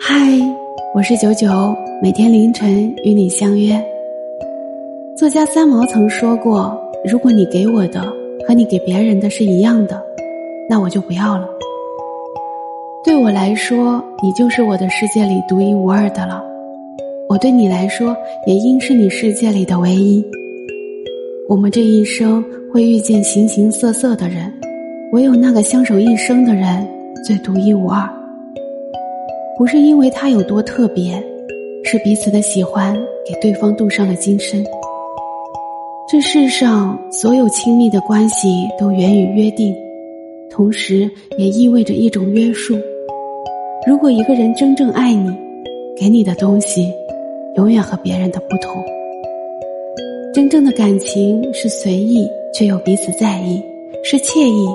嗨，我是九九，每天凌晨与你相约。作家三毛曾说过：“如果你给我的和你给别人的是一样的，那我就不要了。”对我来说，你就是我的世界里独一无二的了。我对你来说，也应是你世界里的唯一。我们这一生会遇见形形色色的人，唯有那个相守一生的人最独一无二。不是因为他有多特别，是彼此的喜欢给对方镀上了金身。这世上所有亲密的关系都源于约定，同时也意味着一种约束。如果一个人真正爱你，给你的东西永远和别人的不同。真正的感情是随意却又彼此在意，是惬意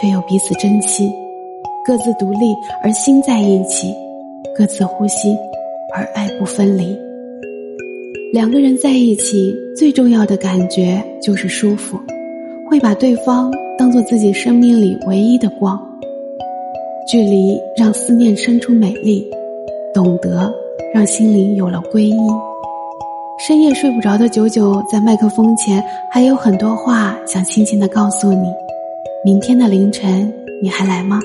却又彼此珍惜，各自独立而心在一起，各自呼吸而爱不分离。两个人在一起最重要的感觉就是舒服，会把对方当做自己生命里唯一的光。距离让思念生出美丽，懂得让心灵有了皈依。深夜睡不着的九九在麦克风前还有很多话想轻轻的告诉你。明天的凌晨你还来吗？